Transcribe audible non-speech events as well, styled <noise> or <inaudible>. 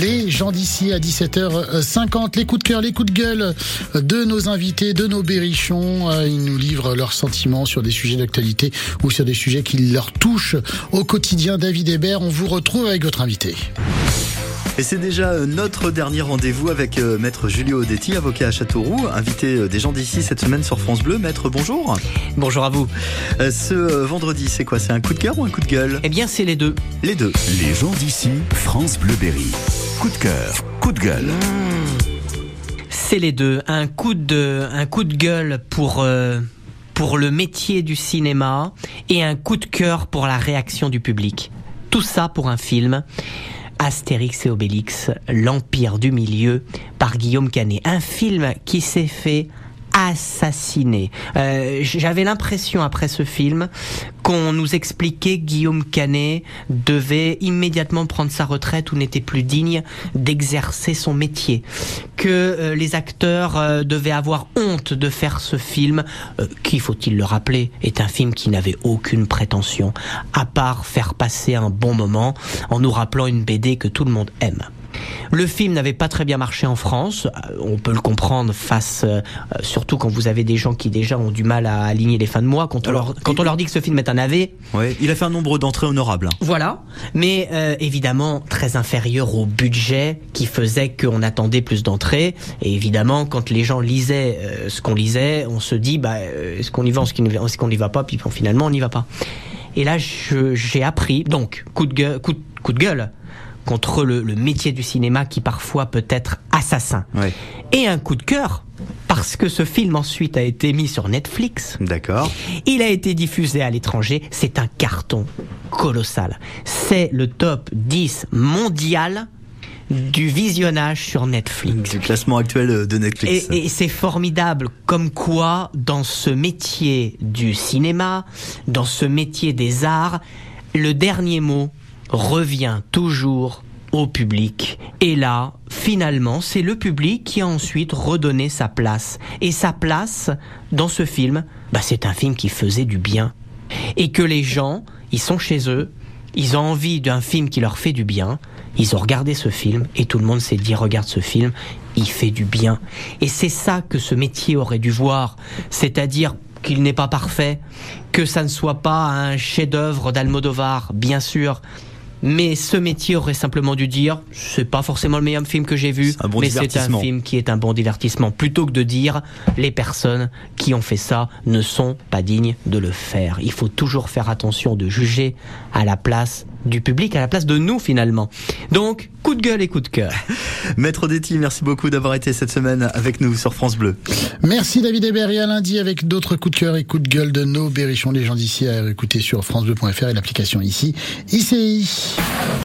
Les gens d'ici à 17h50, les coups de cœur, les coups de gueule de nos invités, de nos berrichons. Euh, ils nous livrent leurs sentiments sur des sujets d'actualité ou sur des sujets qui leur touchent au quotidien. David Hébert, on vous retrouve avec votre invité. Et c'est déjà euh, notre dernier rendez-vous avec euh, Maître Julio Odetti, avocat à Châteauroux, invité euh, des gens d'ici cette semaine sur France Bleu. Maître, bonjour. Bonjour à vous. ce vendredi, c'est quoi? C'est un coup de cœur ou un coup de gueule? Eh bien, c'est les deux. Les deux. Les gens d'ici, France Bleu Berry. Coup de cœur, coup de gueule. Mmh. C'est les deux. Un coup de, un coup de gueule pour... pour le métier du cinéma et un coup de cœur pour la réaction du public. Tout ça pour un film Astérix et Obélix, l'Empire du Milieu, par Guillaume Canet. Un film qui s'est fait assassiné. Euh, J'avais l'impression après ce film qu'on nous expliquait Guillaume Canet devait immédiatement prendre sa retraite ou n'était plus digne d'exercer son métier, que euh, les acteurs euh, devaient avoir honte de faire ce film, euh, qui, faut-il le rappeler, est un film qui n'avait aucune prétention, à part faire passer un bon moment en nous rappelant une BD que tout le monde aime. Le film n'avait pas très bien marché en France. Euh, on peut le comprendre face, euh, surtout quand vous avez des gens qui déjà ont du mal à aligner les fins de mois. Quand on, leur, quand on leur dit que ce film est un AV. Ouais, il a fait un nombre d'entrées honorables. Hein. Voilà. Mais euh, évidemment, très inférieur au budget qui faisait qu'on attendait plus d'entrées. Et évidemment, quand les gens lisaient ce qu'on lisait, on se dit, bah, est-ce qu'on y va, est-ce qu'on n'y va pas, puis finalement, on n'y va pas. Et là, j'ai appris, donc, coup de gueule, coup de gueule contre le, métier du cinéma qui parfois peut être assassin. Et un coup de cœur parce que ce film ensuite a été mis sur Netflix. D'accord. Il a été diffusé à l'étranger. C'est un carton colossal. C'est le top 10 mondial du visionnage sur Netflix. Du classement actuel de Netflix. Et, et c'est formidable, comme quoi, dans ce métier du cinéma, dans ce métier des arts, le dernier mot revient toujours au public. Et là, finalement, c'est le public qui a ensuite redonné sa place. Et sa place, dans ce film, bah, c'est un film qui faisait du bien. Et que les gens, ils sont chez eux, ils ont envie d'un film qui leur fait du bien, ils ont regardé ce film et tout le monde s'est dit regarde ce film, il fait du bien. Et c'est ça que ce métier aurait dû voir, c'est-à-dire qu'il n'est pas parfait, que ça ne soit pas un chef-d'œuvre d'Almodovar, bien sûr, mais ce métier aurait simplement dû dire, c'est pas forcément le meilleur film que j'ai vu, mais c'est un film qui est un bon divertissement, plutôt que de dire, les personnes qui ont fait ça ne sont pas dignes de le faire. Il faut toujours faire attention de juger à la place du public, à la place de nous finalement. Donc, coup de gueule et coup de cœur. <laughs> Maître Detti, merci beaucoup d'avoir été cette semaine avec nous sur France Bleu. Merci David Hébert et à lundi avec d'autres coups de cœur et coups de gueule de nos berrichons, les gens d'ici à écouter sur francebleu.fr et l'application ici, ICI.